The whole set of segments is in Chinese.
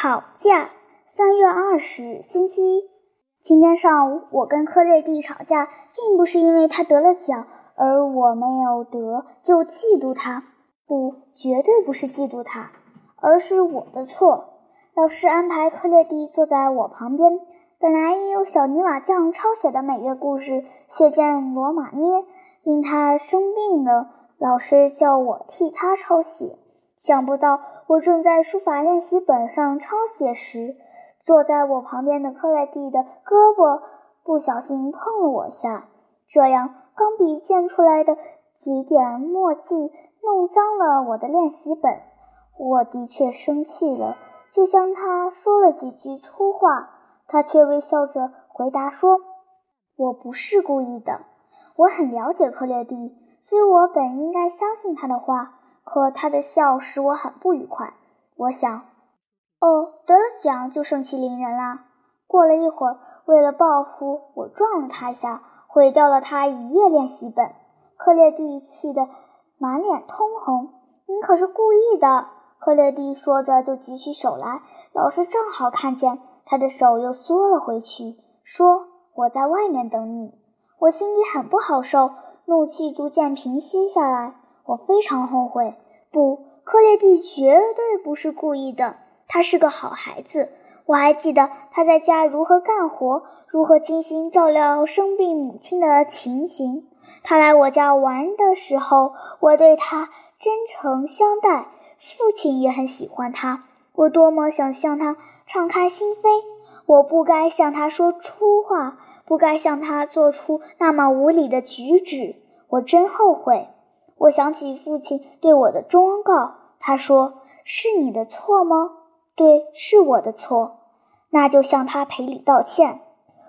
吵架。三月二十日，星期一。今天上午，我跟克列蒂吵架，并不是因为他得了奖，而我没有得就嫉妒他。不，绝对不是嫉妒他，而是我的错。老师安排克列蒂坐在我旁边。本来有小泥瓦匠抄写的每月故事《血溅罗马涅》，因他生病了，老师叫我替他抄写。想不到我正在书法练习本上抄写时。坐在我旁边的克莱蒂的胳膊不小心碰了我一下，这样钢笔溅出来的几点墨迹弄脏了我的练习本。我的确生气了，就向他说了几句粗话，他却微笑着回答说：“我不是故意的。”我很了解克列蒂，所以我本应该相信他的话，可他的笑使我很不愉快。我想。哦，得了奖就盛气凌人啦！过了一会儿，为了报复，我撞了他一下，毁掉了他一页练习本。克列蒂气得满脸通红。你可是故意的！克列蒂说着就举起手来，老师正好看见，他的手又缩了回去，说：“我在外面等你。”我心里很不好受，怒气逐渐平息下来。我非常后悔。不，克列蒂绝对不是故意的。他是个好孩子，我还记得他在家如何干活，如何精心照料生病母亲的情形。他来我家玩的时候，我对他真诚相待，父亲也很喜欢他。我多么想向他敞开心扉！我不该向他说粗话，不该向他做出那么无礼的举止。我真后悔。我想起父亲对我的忠告，他说：“是你的错吗？”对，是我的错，那就向他赔礼道歉。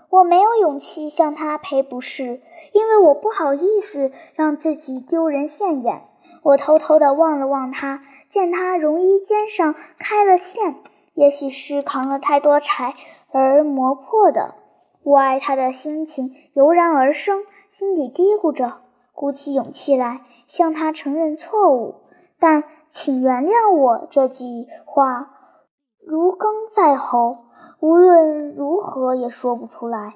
我没有勇气向他赔不是，因为我不好意思让自己丢人现眼。我偷偷地望了望他，见他绒衣肩上开了线，也许是扛了太多柴而磨破的。我爱他的心情油然而生，心底嘀咕着，鼓起勇气来向他承认错误。但请原谅我这句话。如鲠在喉，无论如何也说不出来。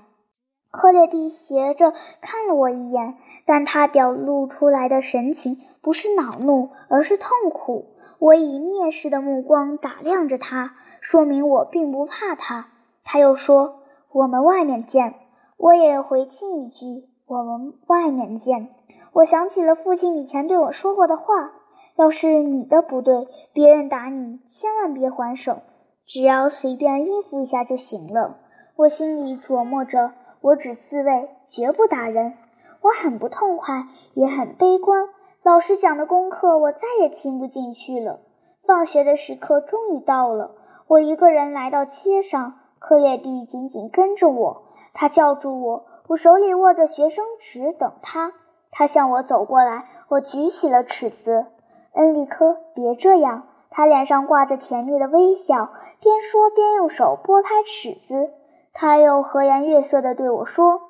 克列蒂斜着看了我一眼，但他表露出来的神情不是恼怒，而是痛苦。我以蔑视的目光打量着他，说明我并不怕他。他又说：“我们外面见。”我也回敬一句：“我们外面见。”我想起了父亲以前对我说过的话：“要是你的不对，别人打你，千万别还手。”只要随便应付一下就行了。我心里琢磨着，我只自卫，绝不打人。我很不痛快，也很悲观。老师讲的功课，我再也听不进去了。放学的时刻终于到了，我一个人来到街上，克列蒂紧紧跟着我。他叫住我，我手里握着学生纸，等他。他向我走过来，我举起了尺子。恩利科，别这样。他脸上挂着甜蜜的微笑，边说边用手拨开尺子。他又和颜悦色地对我说：“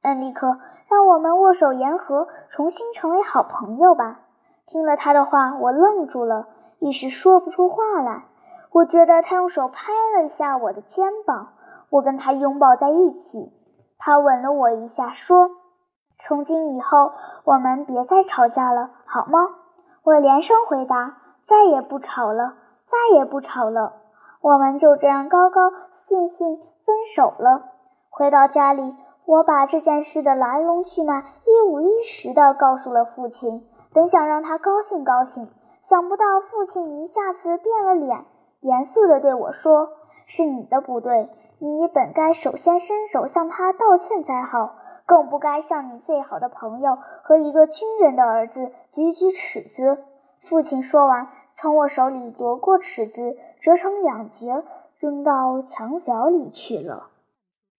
恩利科，让我们握手言和，重新成为好朋友吧。”听了他的话，我愣住了，一时说不出话来。我觉得他用手拍了一下我的肩膀，我跟他拥抱在一起。他吻了我一下，说：“从今以后，我们别再吵架了，好吗？”我连声回答。再也不吵了，再也不吵了。我们就这样高高兴兴分手了。回到家里，我把这件事的来龙去脉一五一十地告诉了父亲，本想让他高兴高兴，想不到父亲一下子变了脸，严肃地对我说：“是你的不对，你本该首先伸手向他道歉才好，更不该向你最好的朋友和一个亲人的儿子举起尺子。”父亲说完，从我手里夺过尺子，折成两截，扔到墙角里去了。